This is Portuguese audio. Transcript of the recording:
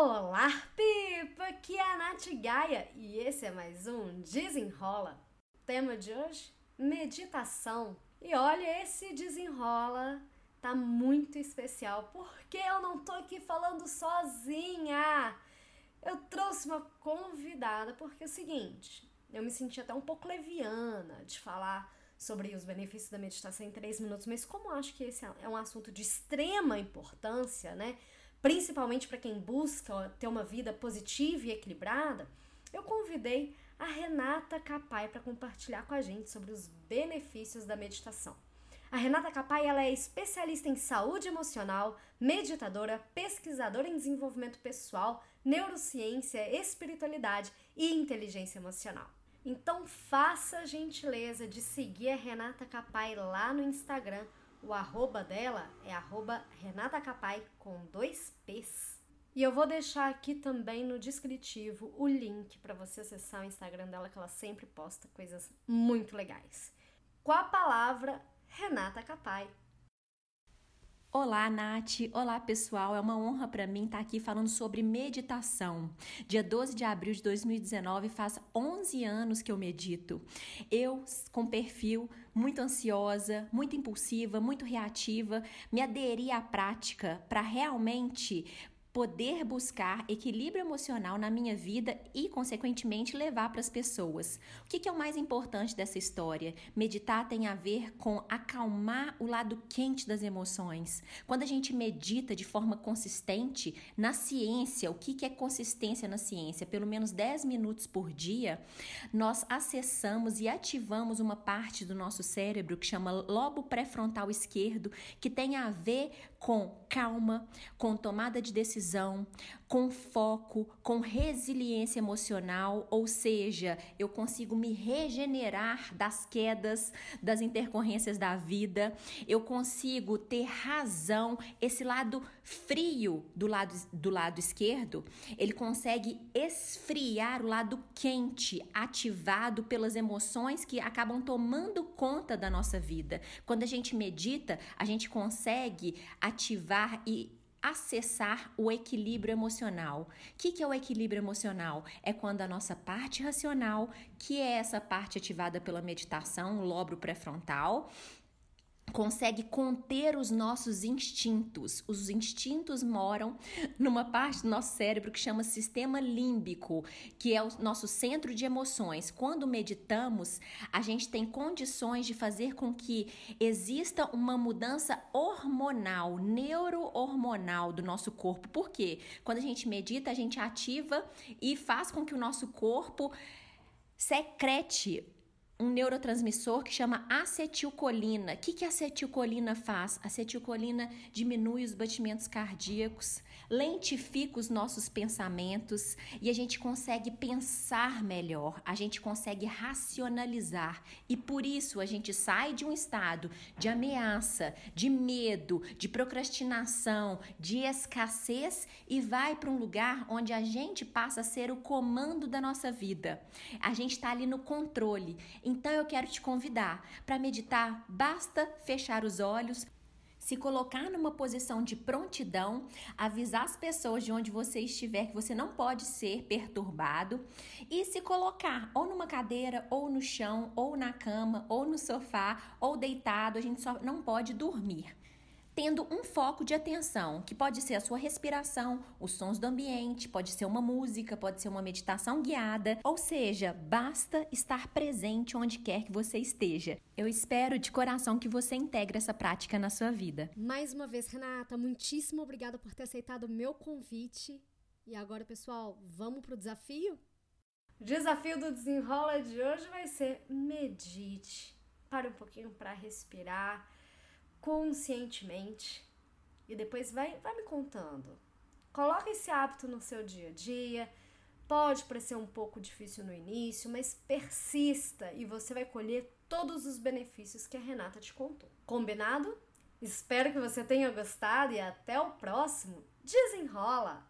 Olá, Pipa! Aqui é a Nath Gaia e esse é mais um Desenrola. Tema de hoje: meditação. E olha, esse desenrola tá muito especial porque eu não tô aqui falando sozinha. Eu trouxe uma convidada porque é o seguinte, eu me senti até um pouco leviana de falar sobre os benefícios da meditação em três minutos, mas como eu acho que esse é um assunto de extrema importância, né? Principalmente para quem busca ter uma vida positiva e equilibrada, eu convidei a Renata Capai para compartilhar com a gente sobre os benefícios da meditação. A Renata Capai ela é especialista em saúde emocional, meditadora, pesquisadora em desenvolvimento pessoal, neurociência, espiritualidade e inteligência emocional. Então faça a gentileza de seguir a Renata Capai lá no Instagram o arroba dela é arroba Renata Capai com dois P's. E eu vou deixar aqui também no descritivo o link para você acessar o Instagram dela, que ela sempre posta coisas muito legais. Com a palavra Renata Capai. Olá, Nath. Olá, pessoal. É uma honra para mim estar aqui falando sobre meditação. Dia 12 de abril de 2019 faz 11 anos que eu medito. Eu, com perfil muito ansiosa, muito impulsiva, muito reativa, me aderi à prática para realmente poder buscar equilíbrio emocional na minha vida e, consequentemente, levar para as pessoas. O que, que é o mais importante dessa história? Meditar tem a ver com acalmar o lado quente das emoções. Quando a gente medita de forma consistente, na ciência, o que, que é consistência na ciência? Pelo menos 10 minutos por dia, nós acessamos e ativamos uma parte do nosso cérebro que chama lobo pré-frontal esquerdo, que tem a ver com calma, com tomada de decisão decisão, com foco, com resiliência emocional, ou seja, eu consigo me regenerar das quedas, das intercorrências da vida, eu consigo ter razão, esse lado frio do lado, do lado esquerdo, ele consegue esfriar o lado quente, ativado pelas emoções que acabam tomando conta da nossa vida. Quando a gente medita, a gente consegue ativar e acessar o equilíbrio emocional. O que, que é o equilíbrio emocional? É quando a nossa parte racional, que é essa parte ativada pela meditação, o lóbulo pré-frontal, consegue conter os nossos instintos. Os instintos moram numa parte do nosso cérebro que chama sistema límbico, que é o nosso centro de emoções. Quando meditamos, a gente tem condições de fazer com que exista uma mudança hormonal, neurohormonal do nosso corpo. Por quê? Quando a gente medita, a gente ativa e faz com que o nosso corpo secrete um neurotransmissor que chama acetilcolina. O que, que a acetilcolina faz? A acetilcolina diminui os batimentos cardíacos, lentifica os nossos pensamentos e a gente consegue pensar melhor, a gente consegue racionalizar e por isso a gente sai de um estado de ameaça, de medo, de procrastinação, de escassez e vai para um lugar onde a gente passa a ser o comando da nossa vida. A gente está ali no controle. Então eu quero te convidar para meditar, basta fechar os olhos, se colocar numa posição de prontidão, avisar as pessoas de onde você estiver que você não pode ser perturbado e se colocar ou numa cadeira, ou no chão, ou na cama, ou no sofá, ou deitado, a gente só não pode dormir tendo um foco de atenção, que pode ser a sua respiração, os sons do ambiente, pode ser uma música, pode ser uma meditação guiada, ou seja, basta estar presente onde quer que você esteja. Eu espero de coração que você integre essa prática na sua vida. Mais uma vez, Renata, muitíssimo obrigada por ter aceitado o meu convite. E agora, pessoal, vamos pro desafio? O desafio do desenrola de hoje vai ser medite. Pare um pouquinho para respirar conscientemente e depois vai, vai me contando. Coloque esse hábito no seu dia a dia. Pode parecer um pouco difícil no início, mas persista e você vai colher todos os benefícios que a Renata te contou. Combinado? Espero que você tenha gostado e até o próximo. Desenrola!